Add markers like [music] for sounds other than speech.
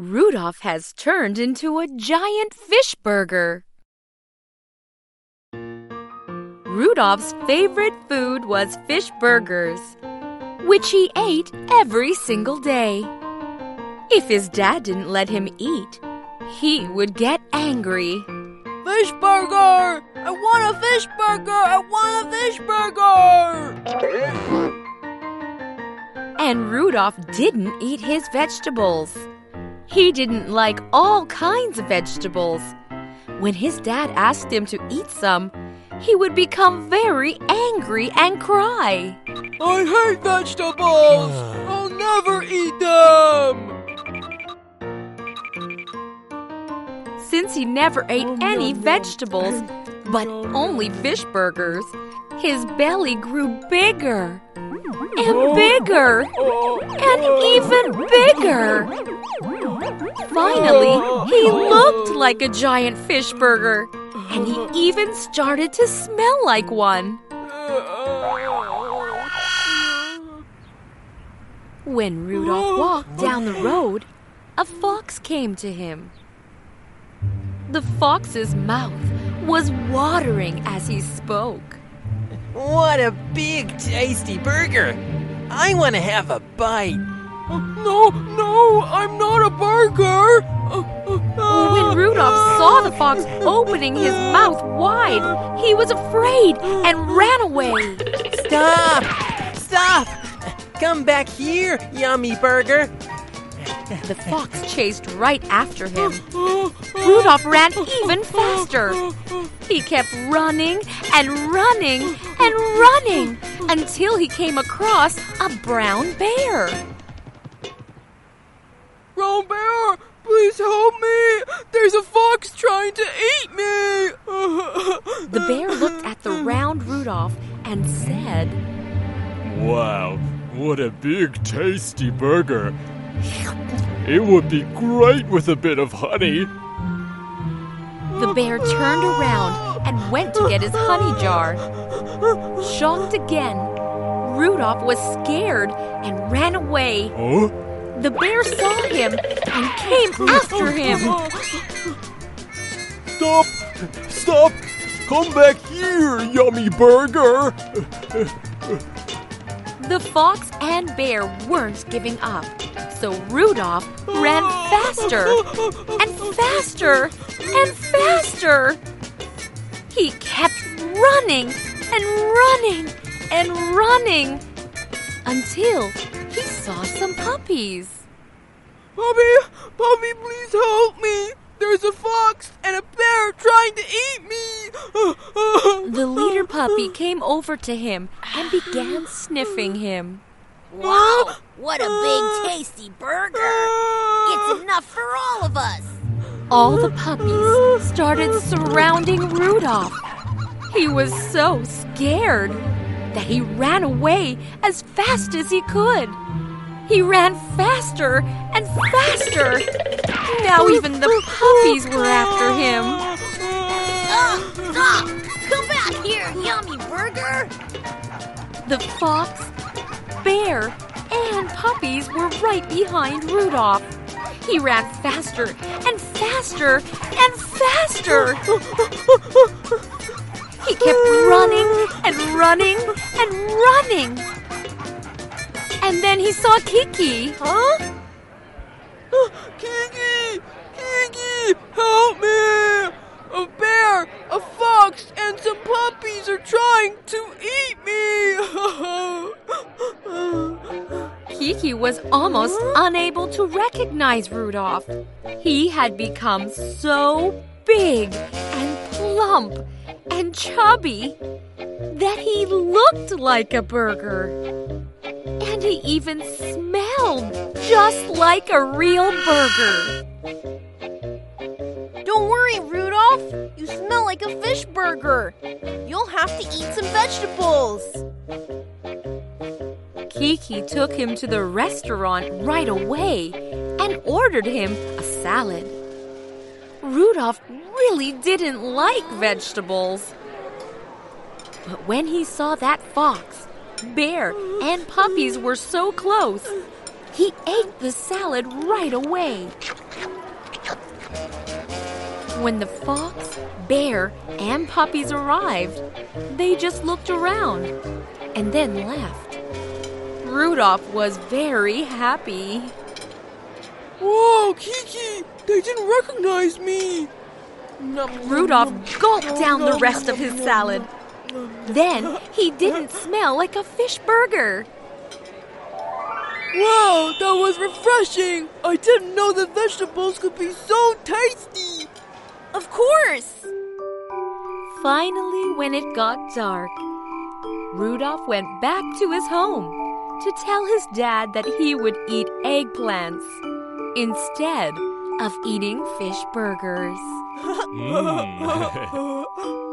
Rudolph has turned into a giant fish burger. Rudolph's favorite food was fish burgers, which he ate every single day. If his dad didn't let him eat, he would get angry. Fish burger! I want a fish burger! I want a fish burger! And Rudolph didn't eat his vegetables. He didn't like all kinds of vegetables. When his dad asked him to eat some, he would become very angry and cry. I hate vegetables! [sighs] I'll never eat them! Since he never ate oh, any vegetables, but only fish burgers, his belly grew bigger mm-hmm. and bigger oh, oh, and even bigger. Finally, he oh. looked like a giant fish burger, and he even started to smell like one. When Rudolph walked down the road, a fox came to him. The fox's mouth was watering as he spoke. What a big, tasty burger! I want to have a bite. No, no, I'm not a burger! When Rudolph saw the fox opening his mouth wide, he was afraid and ran away. Stop! Stop! Come back here, yummy burger! The fox chased right after him. Rudolph ran even faster. He kept running and running and running until he came across a brown bear. Brown bear, please help me! There's a fox trying to eat me! [laughs] The bear looked at the round Rudolph and said, Wow, what a big tasty burger. It would be great with a bit of honey. The bear turned around and went to get his honey jar. Shocked again, Rudolph was scared and ran away. Huh? The bear saw him and came after him. Stop! Stop! Come back here, yummy burger! The fox and bear weren't giving up, so Rudolph ran faster and faster and faster. He kept running and running and running until saw some puppies. Puppy, puppy, please help me! There's a fox and a bear trying to eat me! [laughs] The leader puppy came over to him and began sniffing him. Wow, what a big tasty burger! It's [laughs] enough for all of us! All the puppies started surrounding Rudolph. He was so scared that he ran away as fast as he could. He ran faster and faster. Now even the puppies were after him. Uh, stop! Come back here, yummy burger! The fox, bear, and puppies were right behind Rudolph. He ran faster and faster and faster. He kept running and running and running. And then he saw Kiki. Huh? Oh, Kiki! Kiki! Help me! A bear, a fox, and some puppies are trying to eat me! [laughs] Kiki was almost unable to recognize Rudolph. He had become so big and plump and chubby that he looked like a burger. And he even smelled just like a real burger. Don't worry, Rudolph. You smell like a fish burger. You'll have to eat some vegetables. Kiki took him to the restaurant right away and ordered him a salad. Rudolph really didn't like vegetables. But when he saw that fox, bear, and puppies were so close, he ate the salad right away. When the fox, bear, and puppies arrived, they just looked around and then left. Rudolph was very happy. Whoa, Kiki! They didn't recognize me! Rudolph gulped oh, down the rest of his salad. Then he didn't smell like a fish burger. Wow, that was refreshing! I didn't know the vegetables could be so tasty! Of course! Finally, when it got dark, Rudolph went back to his home to tell his dad that he would eat eggplants instead of eating fish burgers. [laughs] Mm. [laughs]